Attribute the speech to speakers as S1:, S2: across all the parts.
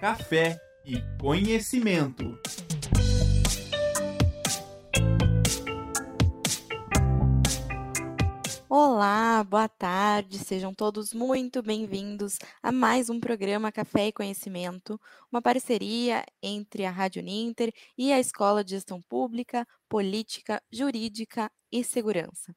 S1: café e conhecimento.
S2: Olá, boa tarde, sejam todos muito bem-vindos a mais um programa Café e Conhecimento, uma parceria entre a Rádio Ninter e a Escola de Gestão Pública, Política, Jurídica e Segurança.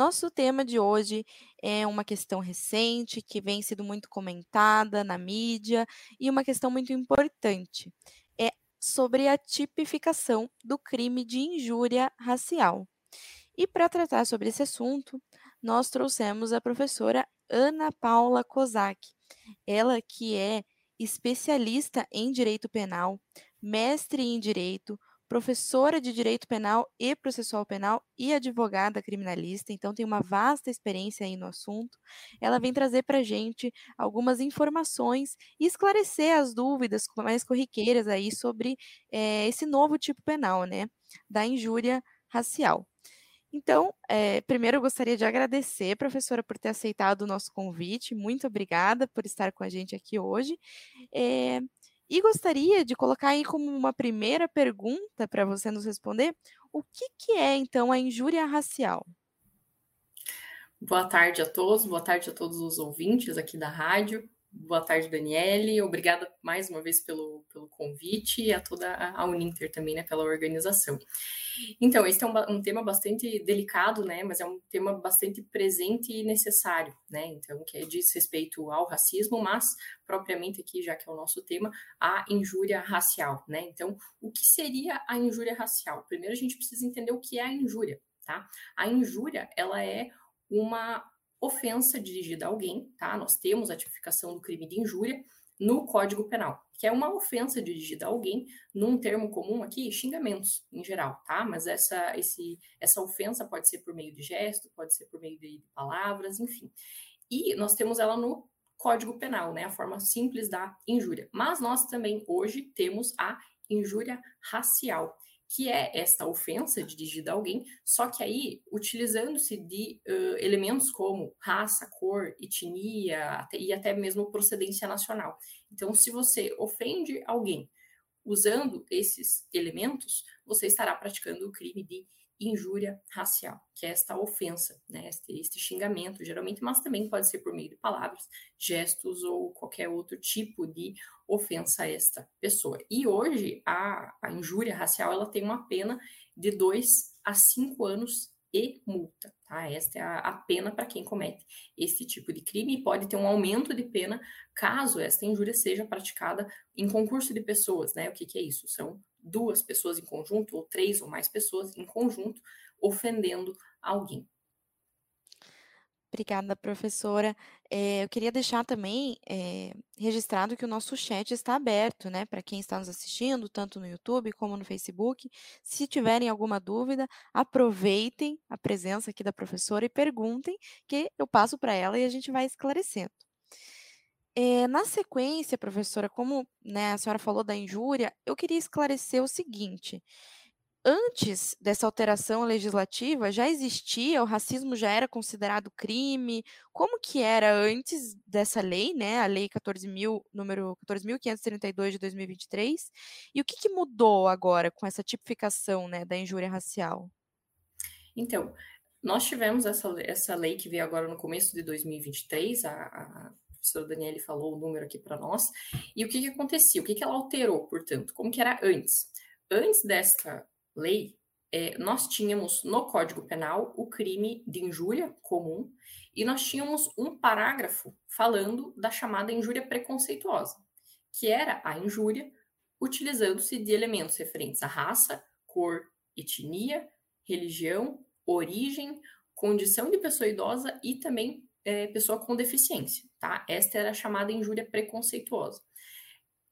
S2: Nosso tema de hoje é uma questão recente que vem sendo muito comentada na mídia e uma questão muito importante. É sobre a tipificação do crime de injúria racial. E para tratar sobre esse assunto, nós trouxemos a professora Ana Paula Kozak. Ela que é especialista em direito penal, mestre em direito, professora de direito penal e processual penal e advogada criminalista, então tem uma vasta experiência aí no assunto. Ela vem trazer para a gente algumas informações e esclarecer as dúvidas mais corriqueiras aí sobre é, esse novo tipo penal, né, da injúria racial. Então, é, primeiro eu gostaria de agradecer, professora, por ter aceitado o nosso convite. Muito obrigada por estar com a gente aqui hoje. É, e gostaria de colocar aí como uma primeira pergunta para você nos responder: o que, que é, então, a injúria racial?
S3: Boa tarde a todos, boa tarde a todos os ouvintes aqui da rádio. Boa tarde, Daniele. Obrigada mais uma vez pelo, pelo convite e a toda a Uninter também, né, pela organização. Então, esse é um, um, tema bastante delicado, né, mas é um tema bastante presente e necessário, né, então, que é, diz respeito ao racismo, mas propriamente aqui, já que é o nosso tema, a injúria racial, né. Então, o que seria a injúria racial? Primeiro, a gente precisa entender o que é a injúria, tá? A injúria, ela é uma ofensa dirigida a alguém, tá? Nós temos a tipificação do crime de injúria no Código Penal, que é uma ofensa dirigida a alguém, num termo comum aqui, xingamentos em geral, tá? Mas essa, esse, essa ofensa pode ser por meio de gesto, pode ser por meio de palavras, enfim. E nós temos ela no Código Penal, né? A forma simples da injúria. Mas nós também hoje temos a injúria racial, que é esta ofensa dirigida a alguém, só que aí utilizando-se de uh, elementos como raça, cor, etnia até, e até mesmo procedência nacional. Então, se você ofende alguém usando esses elementos, você estará praticando o crime de injúria racial, que é esta ofensa, né, este, este, xingamento, geralmente, mas também pode ser por meio de palavras, gestos ou qualquer outro tipo de ofensa a esta pessoa. E hoje, a, a injúria racial, ela tem uma pena de 2 a 5 anos e multa, tá? Esta é a, a pena para quem comete esse tipo de crime e pode ter um aumento de pena caso esta injúria seja praticada em concurso de pessoas, né? O que, que é isso? São duas pessoas em conjunto, ou três ou mais pessoas em conjunto, ofendendo alguém.
S2: Obrigada, professora. É, eu queria deixar também é, registrado que o nosso chat está aberto, né, para quem está nos assistindo, tanto no YouTube como no Facebook. Se tiverem alguma dúvida, aproveitem a presença aqui da professora e perguntem, que eu passo para ela e a gente vai esclarecendo. É, na sequência, professora, como né, a senhora falou da injúria, eu queria esclarecer o seguinte: antes dessa alteração legislativa, já existia, o racismo já era considerado crime? Como que era antes dessa lei, né, a lei 14.000, número 14.532 de 2023? E o que, que mudou agora com essa tipificação, né, da injúria racial?
S3: Então, nós tivemos essa, essa lei que veio agora no começo de 2023, a, a professora Daniele falou o número aqui para nós. E o que, que acontecia? O que, que ela alterou, portanto? Como que era antes? Antes desta lei, é, nós tínhamos no Código Penal o crime de injúria comum e nós tínhamos um parágrafo falando da chamada injúria preconceituosa, que era a injúria utilizando-se de elementos referentes à raça, cor, etnia, religião, origem, condição de pessoa idosa e também é, pessoa com deficiência, tá? Esta era chamada injúria preconceituosa.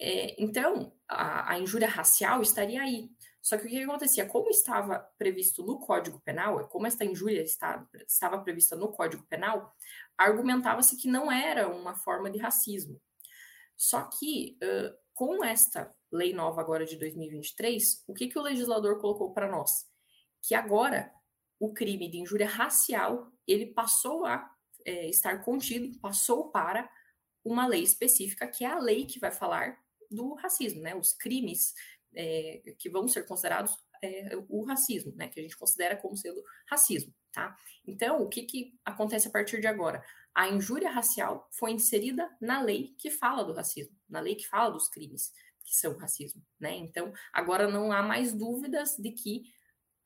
S3: É, então, a, a, injúria racial estaria aí. Só que o que acontecia? Como estava previsto no Código Penal, como esta injúria está, estava prevista no Código Penal, argumentava-se que não era uma forma de racismo. Só que, uh, com esta lei nova agora de 2023, o que, que o legislador colocou para nós? Que agora o crime de injúria racial ele passou a é, estar contido, passou para uma lei específica, que é a lei que vai falar do racismo, né? Os crimes é, que vão ser considerados é, o racismo, né? Que a gente considera como sendo racismo, tá? Então, o que, que acontece a partir de agora? A injúria racial foi inserida na lei que fala do racismo, na lei que fala dos crimes que são racismo, né? Então, agora não há mais dúvidas de que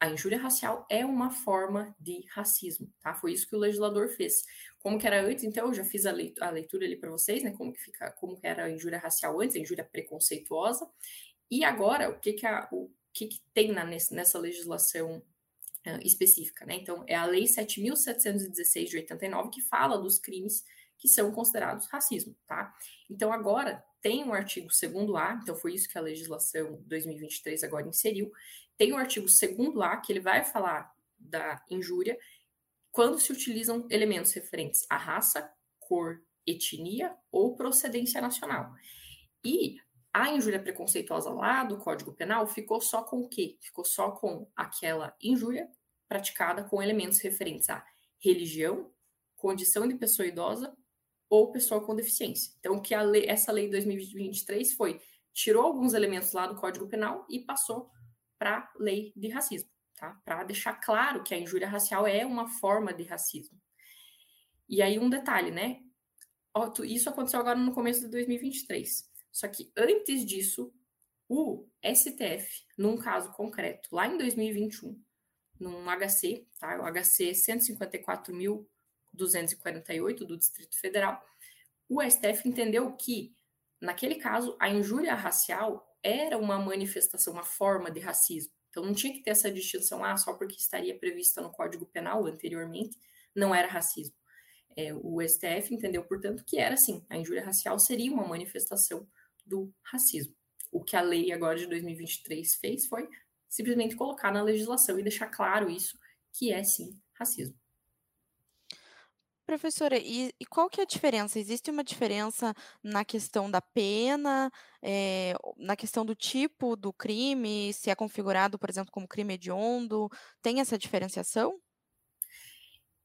S3: a injúria racial é uma forma de racismo, tá? Foi isso que o legislador fez. Como que era antes, então, eu já fiz a leitura, ali para vocês, né? Como que fica, como que era a injúria racial antes, a injúria preconceituosa. E agora, o que que, a, o que, que tem na, nessa legislação específica, né? Então, é a Lei 7.716 de 89 que fala dos crimes que são considerados racismo, tá? Então, agora tem um artigo 2A, então foi isso que a legislação 2023 agora inseriu, tem o artigo 2A que ele vai falar da injúria quando se utilizam elementos referentes à raça, cor, etnia ou procedência nacional. E a injúria preconceituosa lá do Código Penal ficou só com o quê? Ficou só com aquela injúria praticada com elementos referentes à religião, condição de pessoa idosa ou pessoa com deficiência. Então, que lei, essa lei de 2023 foi tirou alguns elementos lá do Código Penal e passou para a lei de racismo, tá? Para deixar claro que a injúria racial é uma forma de racismo. E aí um detalhe, né? Isso aconteceu agora no começo de 2023. Só que antes disso, o STF, num caso concreto, lá em 2021, num HC, tá? O HC 154.248 do Distrito Federal, o STF entendeu que, naquele caso, a injúria racial era uma manifestação, uma forma de racismo. Então não tinha que ter essa distinção, ah, só porque estaria prevista no Código Penal anteriormente, não era racismo. É, o STF entendeu, portanto, que era sim, a injúria racial seria uma manifestação do racismo. O que a lei agora de 2023 fez foi simplesmente colocar na legislação e deixar claro isso, que é sim racismo.
S2: Professora, e, e qual que é a diferença? Existe uma diferença na questão da pena, é, na questão do tipo do crime, se é configurado, por exemplo, como crime hediondo? Tem essa diferenciação?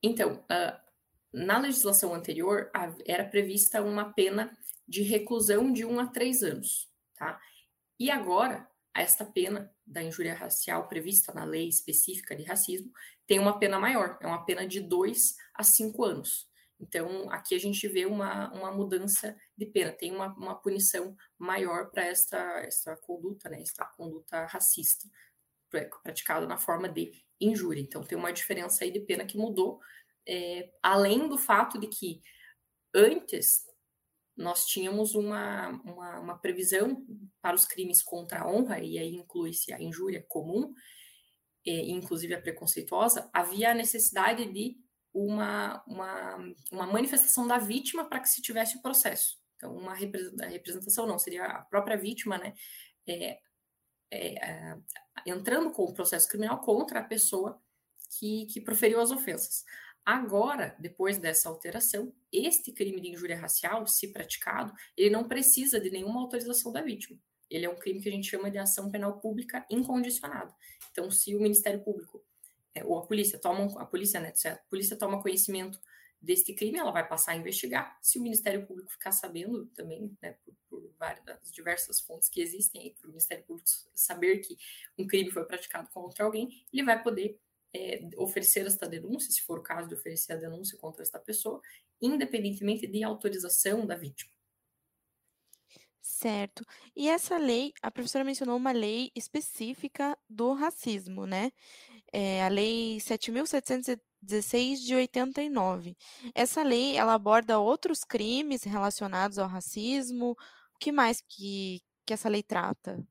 S3: Então, uh, na legislação anterior, era prevista uma pena de reclusão de 1 a 3 anos, tá? E agora, esta pena da injúria racial prevista na lei específica de racismo tem uma pena maior, é uma pena de 2 a 5 anos. Então, aqui a gente vê uma, uma mudança de pena, tem uma, uma punição maior para esta, esta conduta, né, esta conduta racista, praticada na forma de injúria. Então, tem uma diferença aí de pena que mudou, é, além do fato de que antes nós tínhamos uma, uma, uma, previsão para os crimes contra a honra, e aí inclui-se a injúria comum, e, inclusive a preconceituosa, havia a necessidade de uma, uma, uma manifestação da vítima para que se tivesse o processo. Então, uma representação não, seria a própria vítima, né, é, é, é, entrando com o processo criminal contra a pessoa que, que proferiu as ofensas. Agora, depois dessa alteração, este crime de injúria racial, se praticado, ele não precisa de nenhuma autorização da vítima. Ele é um crime que a gente chama de ação penal pública incondicionada. Então, se o Ministério Público é, ou a polícia toma a polícia, né, a polícia toma conhecimento deste crime, ela vai passar a investigar. Se o Ministério Público ficar sabendo também, né, por, por várias diversas fontes que existem para o Ministério Público saber que um crime foi praticado contra alguém, ele vai poder é, oferecer esta denúncia, se for o caso de oferecer a denúncia contra esta pessoa, independentemente de autorização da vítima.
S2: Certo. E essa lei, a professora mencionou uma lei específica do racismo, né? É a Lei 7.716 de 89. Essa lei, ela aborda outros crimes relacionados ao racismo. O que mais que, que essa lei trata?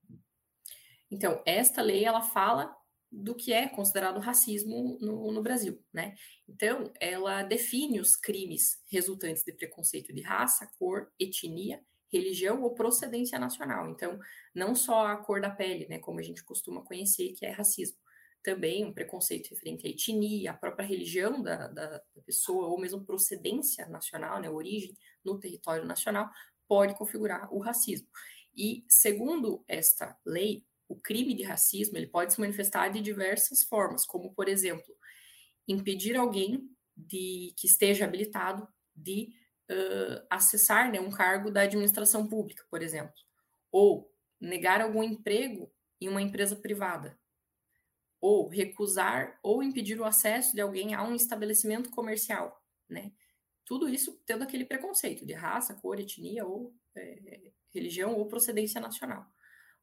S3: Então, esta lei, ela fala do que é considerado racismo no, no, Brasil, né? Então, ela define os crimes resultantes de preconceito de raça, cor, etnia, religião ou procedência nacional. Então, não só a cor da pele, né, como a gente costuma conhecer, que é racismo. Também um preconceito referente à etnia, a própria religião da, da, da pessoa, ou mesmo procedência nacional, né, origem no território nacional, pode configurar o racismo. E, segundo esta lei, o crime de racismo ele pode se manifestar de diversas formas, como, por exemplo, impedir alguém de que esteja habilitado de uh, acessar né, um cargo da administração pública, por exemplo, ou negar algum emprego em uma empresa privada, ou recusar ou impedir o acesso de alguém a um estabelecimento comercial, né? Tudo isso tendo aquele preconceito de raça, cor, etnia ou é, religião ou procedência nacional.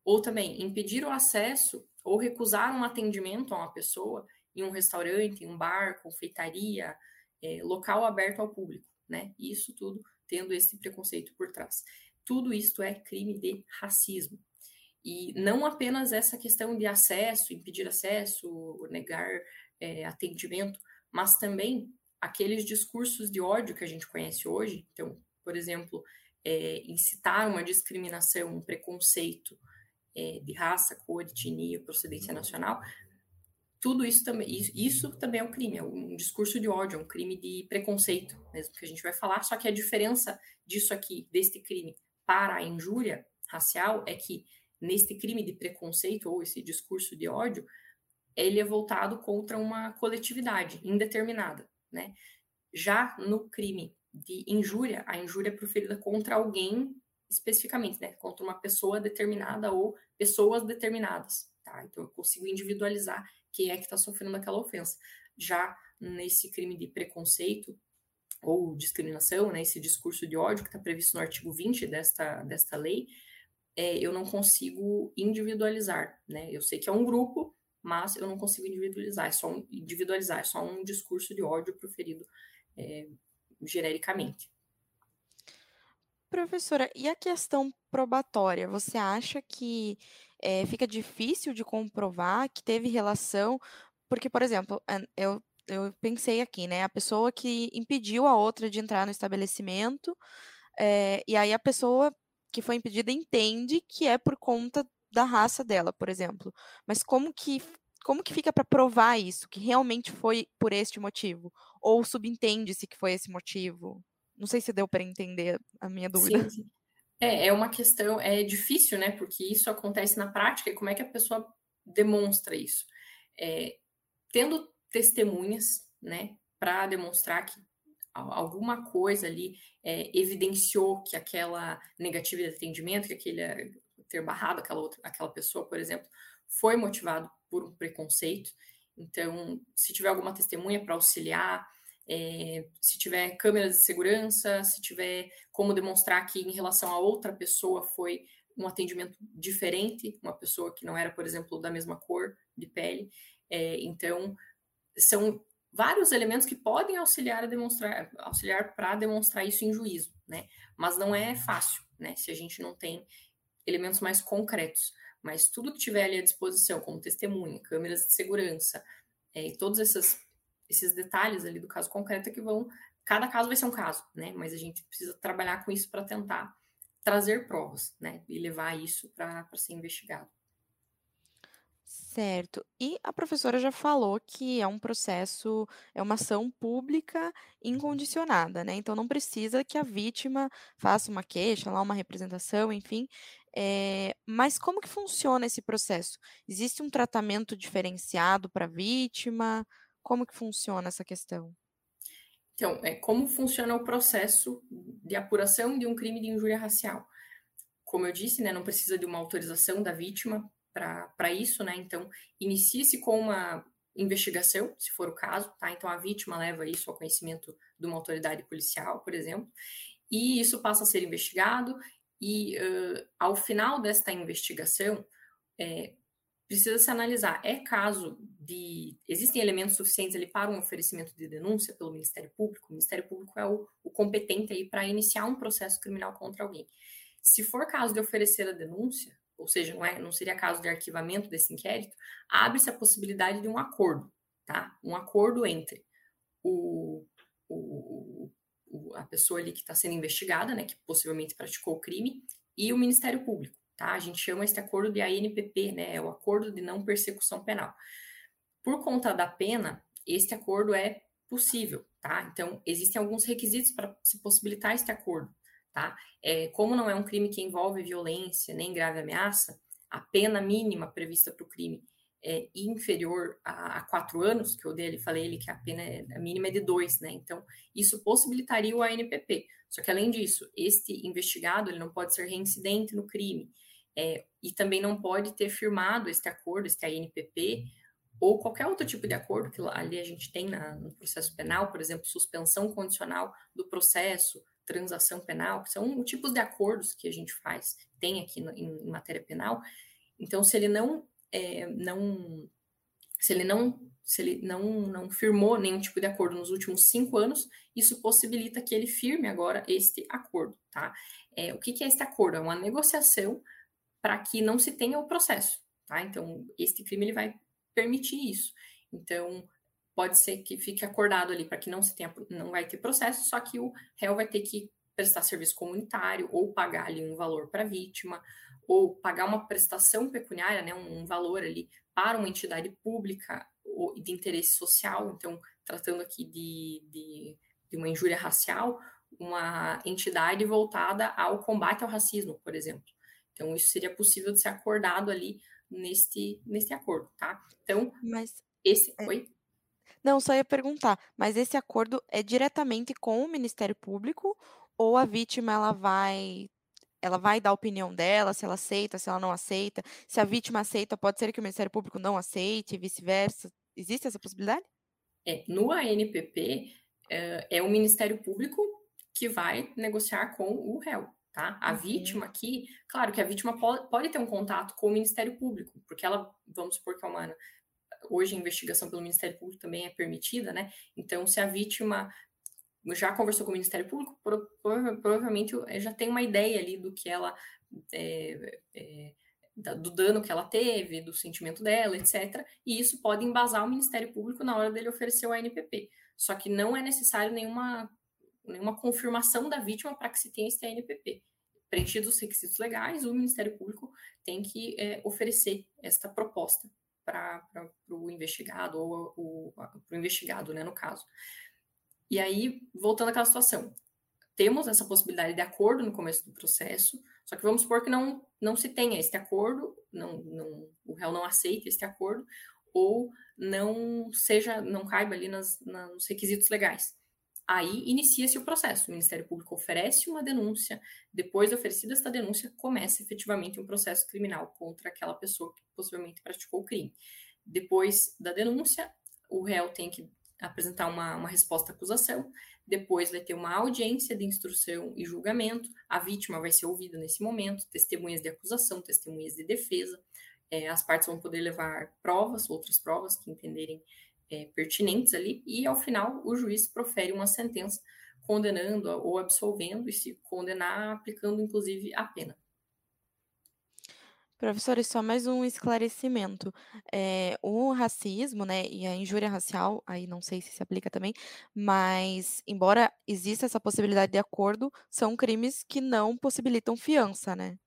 S3: Ou também impedir o acesso ou recusar um atendimento a uma pessoa em um restaurante, em um bar, confeitaria, é, local aberto ao público, né? Isso tudo tendo esse preconceito por trás. Tudo isto é crime de racismo. E não apenas essa questão de acesso, impedir acesso, negar é, atendimento, mas também aqueles discursos de ódio que a gente conhece hoje. Então, por exemplo, é, incitar uma discriminação, um preconceito é, de raça, cor, etnia, procedência nacional, tudo isso também, isso também é um crime, é um discurso de ódio, é um crime de preconceito, mesmo que a gente vai falar, só que a diferença disso aqui, deste crime, para a injúria racial, é que neste crime de preconceito, ou esse discurso de ódio, ele é voltado contra uma coletividade indeterminada, né? Já no crime de injúria, a injúria é proferida contra alguém especificamente, né? Contra uma pessoa determinada ou pessoas determinadas, tá? Então eu consigo individualizar quem é que está sofrendo aquela ofensa. Já nesse crime de preconceito ou discriminação, né, esse discurso de ódio que está previsto no artigo 20 desta, desta lei, é, eu não consigo individualizar, né? Eu sei que é um grupo, mas eu não consigo individualizar, é só um, individualizar, é só um discurso de ódio proferido é, genericamente.
S2: Professora, e a questão probatória? Você acha que é, fica difícil de comprovar que teve relação? Porque, por exemplo, eu, eu pensei aqui, né? A pessoa que impediu a outra de entrar no estabelecimento, é, e aí a pessoa que foi impedida entende que é por conta da raça dela, por exemplo. Mas como que como que fica para provar isso, que realmente foi por este motivo? Ou subentende-se que foi esse motivo? Não sei se deu para entender a minha dúvida. Sim.
S3: É, é uma questão, é difícil, né? Porque isso acontece na prática e como é que a pessoa demonstra isso? É, tendo testemunhas, né, para demonstrar que alguma coisa ali é, evidenciou que aquela negativa de atendimento, que aquele ter barrado aquela outra, aquela pessoa, por exemplo, foi motivado por um preconceito. Então, se tiver alguma testemunha para auxiliar, é, se tiver câmeras de segurança, se tiver como demonstrar que em relação a outra pessoa foi um atendimento diferente, uma pessoa que não era, por exemplo, da mesma cor de pele. É, então, são vários elementos que podem auxiliar a demonstrar, auxiliar para demonstrar isso em juízo, né? Mas não é fácil, né? Se a gente não tem elementos mais concretos. Mas tudo que tiver ali à disposição, como testemunha, câmeras de segurança, é, todos essas esses detalhes ali do caso concreto é que vão. Cada caso vai ser um caso, né? Mas a gente precisa trabalhar com isso para tentar trazer provas, né? E levar isso para ser investigado.
S2: Certo. E a professora já falou que é um processo, é uma ação pública incondicionada, né? Então não precisa que a vítima faça uma queixa, lá uma representação, enfim. É, mas como que funciona esse processo? Existe um tratamento diferenciado para a vítima? Como que funciona essa questão?
S3: Então, é, como funciona o processo de apuração de um crime de injúria racial? Como eu disse, né, não precisa de uma autorização da vítima para isso, né? Então, inicia-se com uma investigação, se for o caso, tá? Então, a vítima leva isso ao conhecimento de uma autoridade policial, por exemplo, e isso passa a ser investigado, e uh, ao final desta investigação, é, precisa se analisar. É caso de. Existem elementos suficientes ali para um oferecimento de denúncia pelo Ministério Público? O Ministério Público é o, o competente aí para iniciar um processo criminal contra alguém. Se for caso de oferecer a denúncia, ou seja, não, é, não seria caso de arquivamento desse inquérito, abre-se a possibilidade de um acordo, tá? Um acordo entre o, o, o a pessoa ali que está sendo investigada, né, que possivelmente praticou o crime, e o Ministério Público tá? A gente chama esse acordo de ANPP, né? É o acordo de não persecução penal. Por conta da pena, este acordo é possível, tá? Então, existem alguns requisitos para se possibilitar este acordo, tá? É, como não é um crime que envolve violência nem grave ameaça, a pena mínima prevista para o crime é inferior a, a, quatro anos, que eu dele falei ele que a pena é, a mínima é de dois, né? Então, isso possibilitaria o ANPP. Só que, além disso, este investigado ele não pode ser reincidente no crime, É, e também não pode ter firmado este acordo, este ANPP, ou qualquer outro tipo de acordo que ali a gente tem na, no processo penal, por exemplo, suspensão condicional do processo, transação penal, que são tipos de acordos que a gente faz, tem aqui no, em, em, matéria penal. Então, se ele não, é, não se ele não se ele não, não firmou nenhum tipo de acordo nos últimos cinco anos, isso possibilita que ele firme agora este acordo, tá? É, o que, que é este acordo? É uma negociação para que não se tenha o processo, tá? Então, este crime ele vai permitir isso. Então, pode ser que fique acordado ali para que não se tenha, não vai ter processo, só que o réu vai ter que prestar serviço comunitário ou pagar ali um valor para a vítima ou pagar uma prestação pecuniária, né, um, valor ali para uma entidade pública ou de interesse social. Então, tratando aqui de, de, de uma injúria racial, uma entidade voltada ao combate ao racismo, por exemplo. Então, isso seria possível de ser acordado ali neste, neste acordo, tá? Então,
S2: mas
S3: esse. É... Oi?
S2: Não, só ia perguntar, mas esse acordo é diretamente com o Ministério Público ou a vítima ela vai ela vai dar a opinião dela, se ela aceita, se ela não aceita. Se a vítima aceita, pode ser que o Ministério Público não aceite e vice-versa. Existe essa possibilidade?
S3: É, no ANPP, é, é o Ministério Público que vai negociar com o réu. Tá? A uhum. vítima aqui, claro que a vítima pode, pode, ter um contato com o Ministério Público, porque ela, vamos supor que é uma. Hoje a investigação pelo Ministério Público também é permitida, né? Então, se a vítima já conversou com o Ministério Público, provavelmente já tem uma ideia ali do que ela. É, é, do dano que ela teve, do sentimento dela, etc. E isso pode embasar o Ministério Público na hora dele oferecer o ANPP. Só que não é necessário nenhuma nenhuma confirmação da vítima para que se tenha esse TNPP. Preenchidos os requisitos legais, o Ministério Público tem que é, oferecer esta proposta para o investigado, ou para o investigado, né, no caso. E aí, voltando àquela situação, temos essa possibilidade de acordo no começo do processo, só que vamos supor que não, não se tenha este acordo, não, não, o réu não aceite este acordo, ou não seja, não caiba ali nas, nos requisitos legais. Aí inicia-se o processo. O Ministério Público oferece uma denúncia, depois de oferecida esta denúncia, começa efetivamente um processo criminal contra aquela pessoa que possivelmente praticou o crime. Depois da denúncia, o réu tem que apresentar uma, uma resposta à acusação, depois vai ter uma audiência de instrução e julgamento, a vítima vai ser ouvida nesse momento, testemunhas de acusação, testemunhas de defesa, é, as partes vão poder levar provas, outras provas que entenderem é, pertinentes ali, e ao final o juiz profere uma sentença condenando ou absolvendo, e se condenar, aplicando inclusive a pena.
S2: Professora, só mais um esclarecimento. É, o racismo, né, e a injúria racial, aí não sei se se aplica também, mas embora exista essa possibilidade de acordo, são crimes que não possibilitam fiança, né?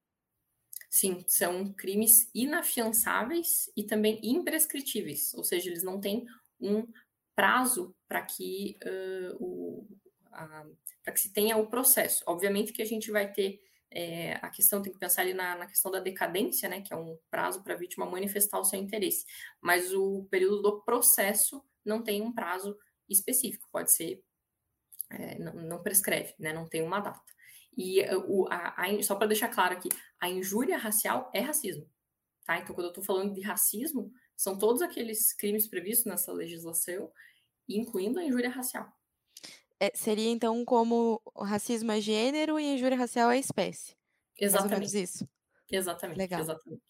S3: Sim, são crimes inafiançáveis e também imprescritíveis, ou seja, eles não têm um prazo para que, uh, o, para que se tenha o processo. Obviamente que a gente vai ter é, a questão, tem que pensar ali na, na questão da decadência, né, que é um prazo para a vítima manifestar o seu interesse, mas o período do processo não tem um prazo específico, pode ser, é, não, não, prescreve, né, não tem uma data. E o, a, a, só para deixar claro aqui, a injúria racial é racismo, tá? Então, quando eu estou falando de racismo, são todos aqueles crimes previstos nessa legislação, incluindo a injúria racial.
S2: É, seria então como racismo é gênero e injúria racial é espécie.
S3: Exatamente.
S2: Isso.
S3: Exatamente.
S2: Legal.
S3: Exatamente.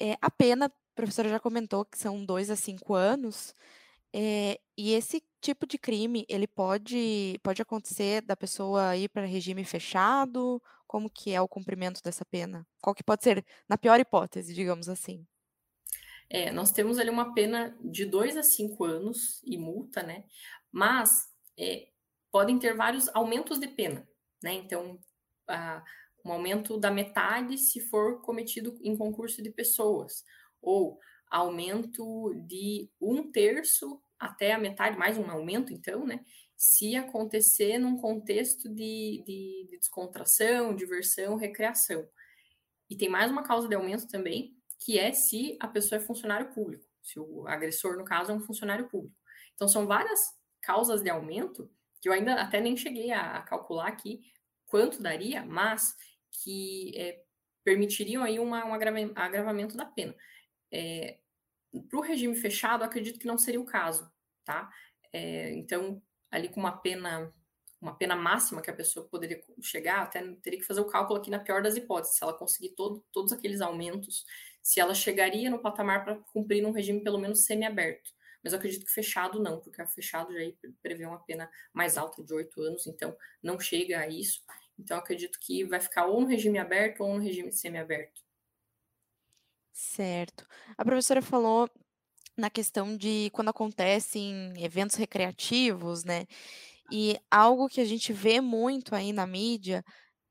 S2: É, a pena, a professora já comentou que são dois a cinco anos. É, e esse tipo de crime, ele pode, pode acontecer da pessoa ir para regime fechado? Como que é o cumprimento dessa pena? Qual que pode ser, na pior hipótese, digamos assim?
S3: É, nós temos ali uma pena de 2 a 5 anos e multa, né? Mas é, podem ter vários aumentos de pena, né? Então, a, um aumento da metade se for cometido em concurso de pessoas, ou aumento de um terço até a metade, mais um aumento, então, né? Se acontecer num contexto de, de, de descontração, diversão, recreação. E tem mais uma causa de aumento também, que é se a pessoa é funcionário público, se o agressor, no caso, é um funcionário público. Então, são várias causas de aumento que eu ainda até nem cheguei a, calcular aqui quanto daria, mas que é, permitiriam aí uma, um agravamento da pena. É, Para o regime fechado, acredito que não seria o caso, tá? É, então, ali com uma pena uma pena máxima que a pessoa poderia chegar, até teria que fazer o cálculo aqui na pior das hipóteses, se ela conseguir todo, todos aqueles aumentos, se ela chegaria no patamar para cumprir um regime pelo menos semi-aberto. Mas eu acredito que fechado não, porque a fechado já prevê uma pena mais alta de oito anos, então não chega a isso. Então, acredito que vai ficar ou no regime aberto ou no regime semiaberto.
S2: Certo. A professora falou na questão de quando acontecem eventos recreativos, né? E algo que a gente vê muito aí na mídia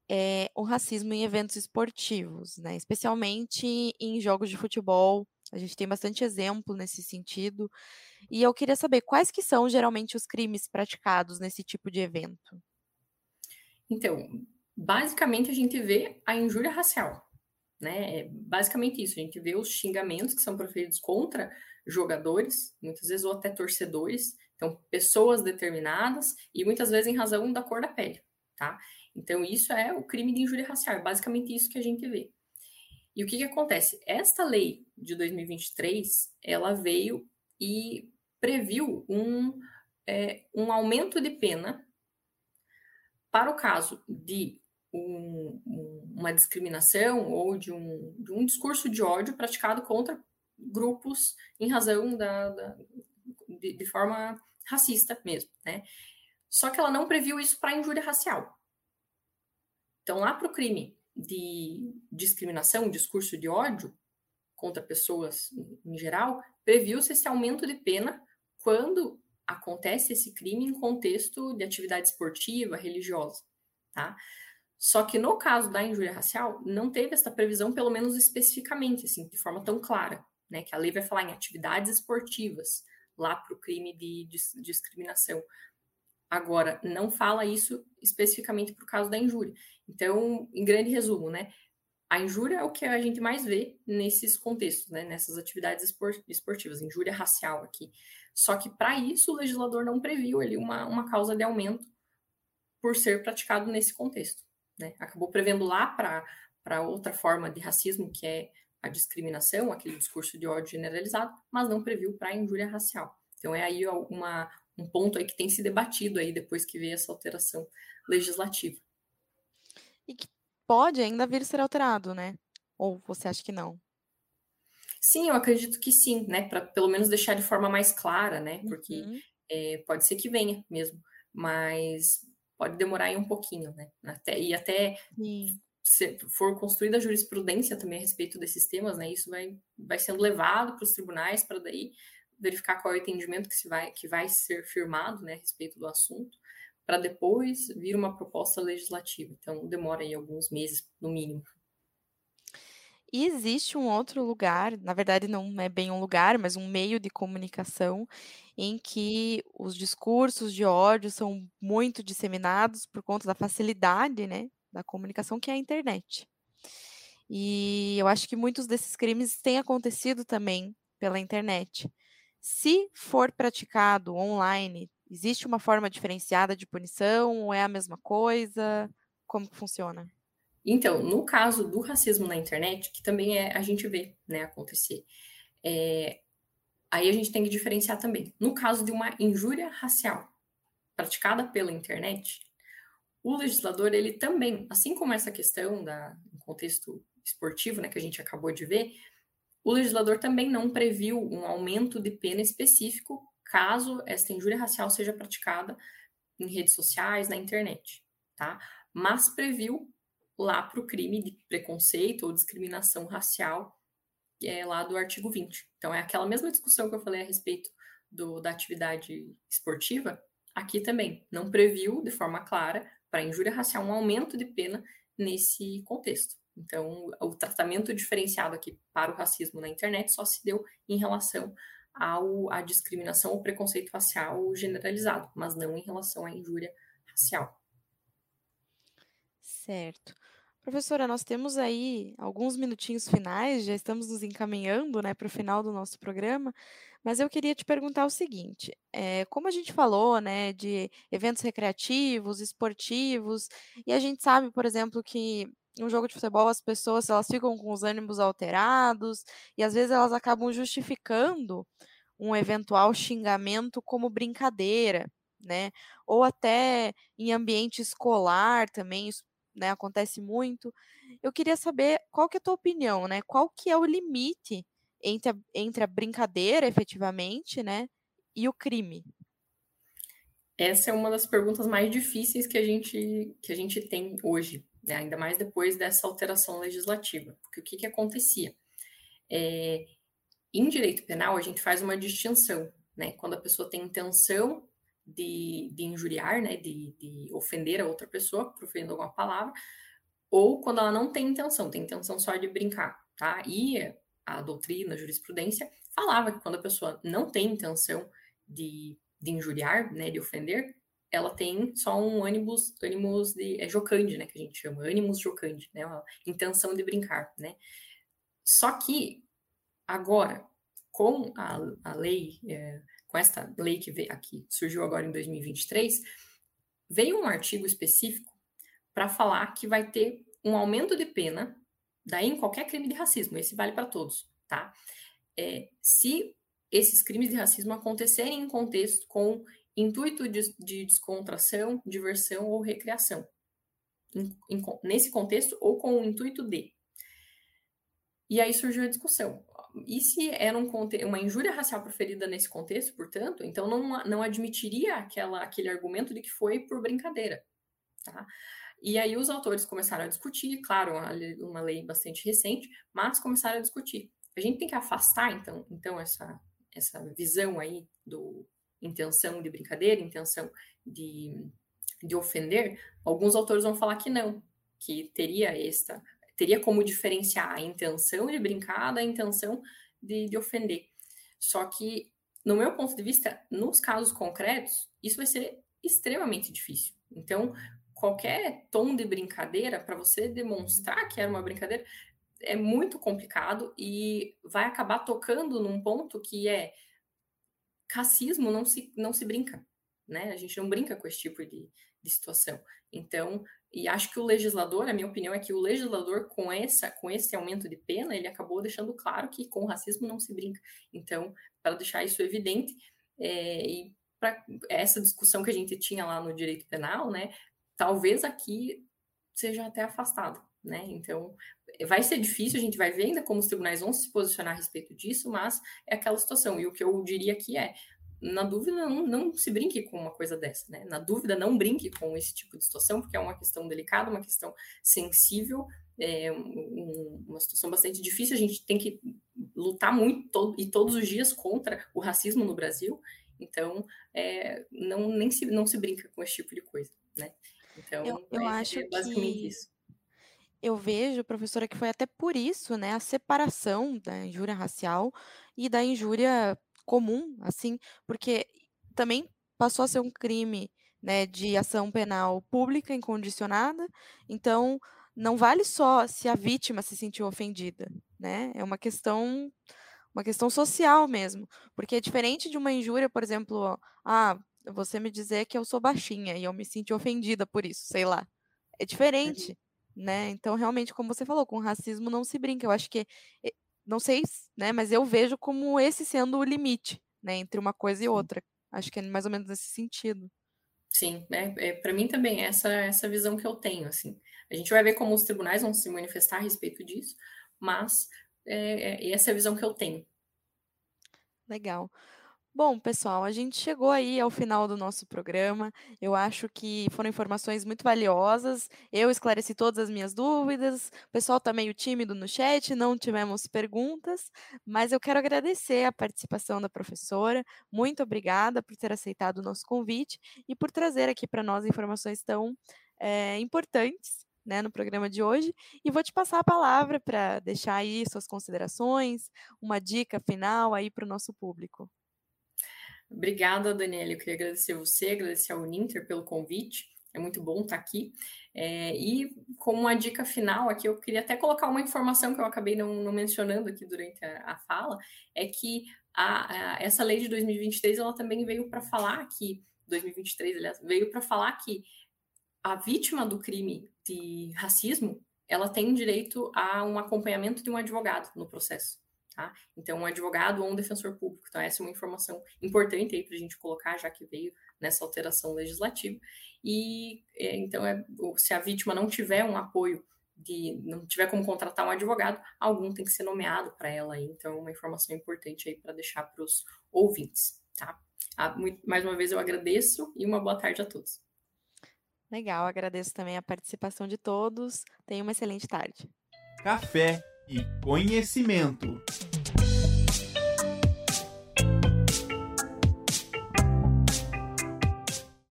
S2: é o racismo em eventos esportivos, né? Especialmente em jogos de futebol. A gente tem bastante exemplo nesse sentido. E eu queria saber quais que são geralmente os crimes praticados nesse tipo de evento.
S3: Então, basicamente a gente vê a injúria racial, né? É basicamente isso, a gente vê os xingamentos que são proferidos contra jogadores, muitas vezes ou até torcedores, então pessoas determinadas e muitas vezes em razão da cor da pele, tá? Então isso é o crime de injúria racial, é basicamente isso que a gente vê. E o que, que acontece? Esta lei de 2023, ela veio e previu um, é, um aumento de pena para o caso de um, um, uma discriminação ou de um, de um discurso de ódio praticado contra grupos em razão da, da de, de, forma racista mesmo, né? Só que ela não previu isso para injúria racial. Então, lá para o crime de discriminação, discurso de ódio contra pessoas em geral, previu-se esse aumento de pena quando acontece esse crime em contexto de atividade esportiva, religiosa, tá? Só que no caso da injúria racial, não teve essa previsão, pelo menos especificamente, assim, de forma tão clara, né? Que a lei vai falar em atividades esportivas, lá para o crime de, de, discriminação. Agora, não fala isso especificamente para o caso da injúria. Então, em grande resumo, né? A injúria é o que a gente mais vê nesses contextos, né? Nessas atividades esportivas, injúria racial aqui. Só que para isso o legislador não previu ali uma, uma causa de aumento por ser praticado nesse contexto. Né? Acabou prevendo lá para outra forma de racismo, que é a discriminação, aquele discurso de ódio generalizado, mas não previu para a injúria racial. Então é aí uma, um ponto aí que tem se debatido aí depois que veio essa alteração legislativa.
S2: E que pode ainda vir a ser alterado, né? Ou você acha que não?
S3: Sim, eu acredito que sim, né? Para pelo menos deixar de forma mais clara, né? Porque uhum. é, pode ser que venha mesmo, mas pode demorar aí um pouquinho, né? Até, e até sim. se for construída a jurisprudência também a respeito desses temas, né? Isso vai, vai sendo levado para os tribunais para daí verificar qual é o entendimento que, se vai, que vai ser firmado né, a respeito do assunto, para depois vir uma proposta legislativa. Então, demora aí alguns meses, no mínimo.
S2: E existe um outro lugar, na verdade não é bem um lugar, mas um meio de comunicação em que os discursos de ódio são muito disseminados por conta da facilidade, né, da comunicação que é a internet. E eu acho que muitos desses crimes têm acontecido também pela internet. Se for praticado online, existe uma forma diferenciada de punição ou é a mesma coisa? Como que funciona?
S3: Então, no caso do racismo na internet, que também é, a gente vê né, acontecer, é, aí a gente tem que diferenciar também. No caso de uma injúria racial praticada pela internet, o legislador, ele também, assim como essa questão da, contexto esportivo, né, que a gente acabou de ver, o legislador também não previu um aumento de pena específico caso esta injúria racial seja praticada em redes sociais, na internet, tá? Mas previu lá para o crime de preconceito ou discriminação racial, é lá do artigo 20. Então, é aquela mesma discussão que eu falei a respeito do, da atividade esportiva, aqui também não previu de forma clara para injúria racial um aumento de pena nesse contexto. Então, o tratamento diferenciado aqui para o racismo na internet só se deu em relação ao, à discriminação ou preconceito racial generalizado, mas não em relação à injúria racial.
S2: Certo. Professora, nós temos aí alguns minutinhos finais, já estamos nos encaminhando né, para o final do nosso programa, mas eu queria te perguntar o seguinte: é, como a gente falou né, de eventos recreativos, esportivos, e a gente sabe, por exemplo, que um jogo de futebol as pessoas elas ficam com os ânimos alterados e às vezes elas acabam justificando um eventual xingamento como brincadeira, né? Ou até em ambiente escolar também, isso né, acontece muito. Eu queria saber qual que é a tua opinião, né? Qual que é o limite entre a, entre a brincadeira, efetivamente, né, e o crime?
S3: Essa é uma das perguntas mais difíceis que a gente, que a gente tem hoje, né? ainda mais depois dessa alteração legislativa. Porque o que, que acontecia? É, em direito penal, a gente faz uma distinção, né? Quando a pessoa tem intenção de, de injuriar, né? De, de ofender a outra pessoa, proferindo alguma palavra, ou quando ela não tem intenção, tem intenção só de brincar, tá? E a doutrina, a jurisprudência, falava que quando a pessoa não tem intenção de, de injuriar, né? De ofender, ela tem só um ânimos, ânimos de é jocande, né, que a gente chama, ânimos jocande, né, uma intenção de brincar, né. Só que Agora, com a, a lei, é, com esta lei que veio aqui, surgiu agora em 2023, veio um artigo específico para falar que vai ter um aumento de pena, daí em qualquer crime de racismo, esse vale para todos, tá? É, se esses crimes de racismo acontecerem em contexto com intuito de, de descontração, diversão ou recreação. Nesse contexto, ou com o intuito de. E aí surgiu a discussão e se era um, uma injúria racial proferida nesse contexto, portanto, então não, não admitiria aquela, aquele argumento de que foi por brincadeira. Tá? E aí os autores começaram a discutir, claro, uma, uma lei bastante recente, mas começaram a discutir. A gente tem que afastar, então, então essa, essa visão aí do intenção de brincadeira, intenção de, de ofender. Alguns autores vão falar que não, que teria esta teria como diferenciar a intenção de brincar da intenção de, de ofender. Só que, no meu ponto de vista, nos casos concretos, isso vai ser extremamente difícil. Então, qualquer tom de brincadeira, para você demonstrar que era uma brincadeira, é muito complicado e vai acabar tocando num ponto que é racismo não se, não se brinca, né? A gente não brinca com esse tipo de, de situação. Então, e acho que o legislador, a minha opinião é que o legislador, com, essa, com esse aumento de pena, ele acabou deixando claro que com racismo não se brinca. Então, para deixar isso evidente, é, e para essa discussão que a gente tinha lá no direito penal, né, talvez aqui seja até afastado, né? Então, vai ser difícil, a gente vai ver ainda como os tribunais vão se posicionar a respeito disso, mas é aquela situação. E o que eu diria aqui é, na dúvida, não, não se brinque com uma coisa dessa, né? Na dúvida, não brinque com esse tipo de situação, porque é uma questão delicada, uma questão sensível, é um, uma situação bastante difícil. A gente tem que lutar muito e todos os dias contra o racismo no Brasil. Então, é, não, nem se, não se brinca com esse tipo de coisa, né?
S2: Então, eu, eu é, acho é basicamente que... isso eu vejo, professora, que foi até por isso, né, a separação da injúria racial e da injúria comum, assim, porque também passou a ser um crime, né, de ação penal pública incondicionada. Então, não vale só se a vítima se sentiu ofendida, né? É uma questão uma questão social mesmo, porque é diferente de uma injúria, por exemplo, ah, você me dizer que eu sou baixinha e eu me senti ofendida por isso, sei lá. É diferente, uhum. Né? Então, realmente, como você falou, com racismo não se brinca. Eu acho que não sei, né, mas eu vejo como esse sendo o limite, né, entre uma coisa e outra. Acho que é mais ou menos nesse sentido.
S3: Sim, né? É, para mim também é essa essa visão que eu tenho, assim. A gente vai ver como os tribunais vão se manifestar a respeito disso, mas é, é essa é a visão que eu tenho.
S2: Legal. Bom, pessoal, a gente chegou aí ao final do nosso programa. Eu acho que foram informações muito valiosas. Eu esclareci todas as minhas dúvidas. O pessoal está meio tímido no chat, não tivemos perguntas, mas eu quero agradecer a participação da professora. Muito obrigada por ter aceitado o nosso convite e por trazer aqui para nós informações tão é, importantes né, no programa de hoje. E vou te passar a palavra para deixar aí suas considerações, uma dica final aí para o nosso público.
S3: Obrigada, Daniela. Eu queria agradecer você, agradecer ao Ninter pelo convite. É muito bom estar aqui. É, e como uma dica final aqui, eu queria até colocar uma informação que eu acabei não, não mencionando aqui durante a, a fala, é que a, a, essa lei de 2023 ela também veio para falar que 2023, aliás, veio para falar que a vítima do crime de racismo ela tem direito a um acompanhamento de um advogado no processo. Tá? Então, um advogado ou um defensor público. Então, essa é uma informação importante aí para a gente colocar, já que veio nessa alteração legislativa. E é, então, é, se a vítima não tiver um apoio de não tiver como contratar um advogado, algum tem que ser nomeado para ela aí. Então, é uma informação importante aí para deixar para os ouvintes, tá? Ah, mais uma vez eu agradeço e uma boa tarde a todos.
S2: Legal, agradeço também a participação de todos. Tenha uma excelente tarde.
S1: Café e conhecimento.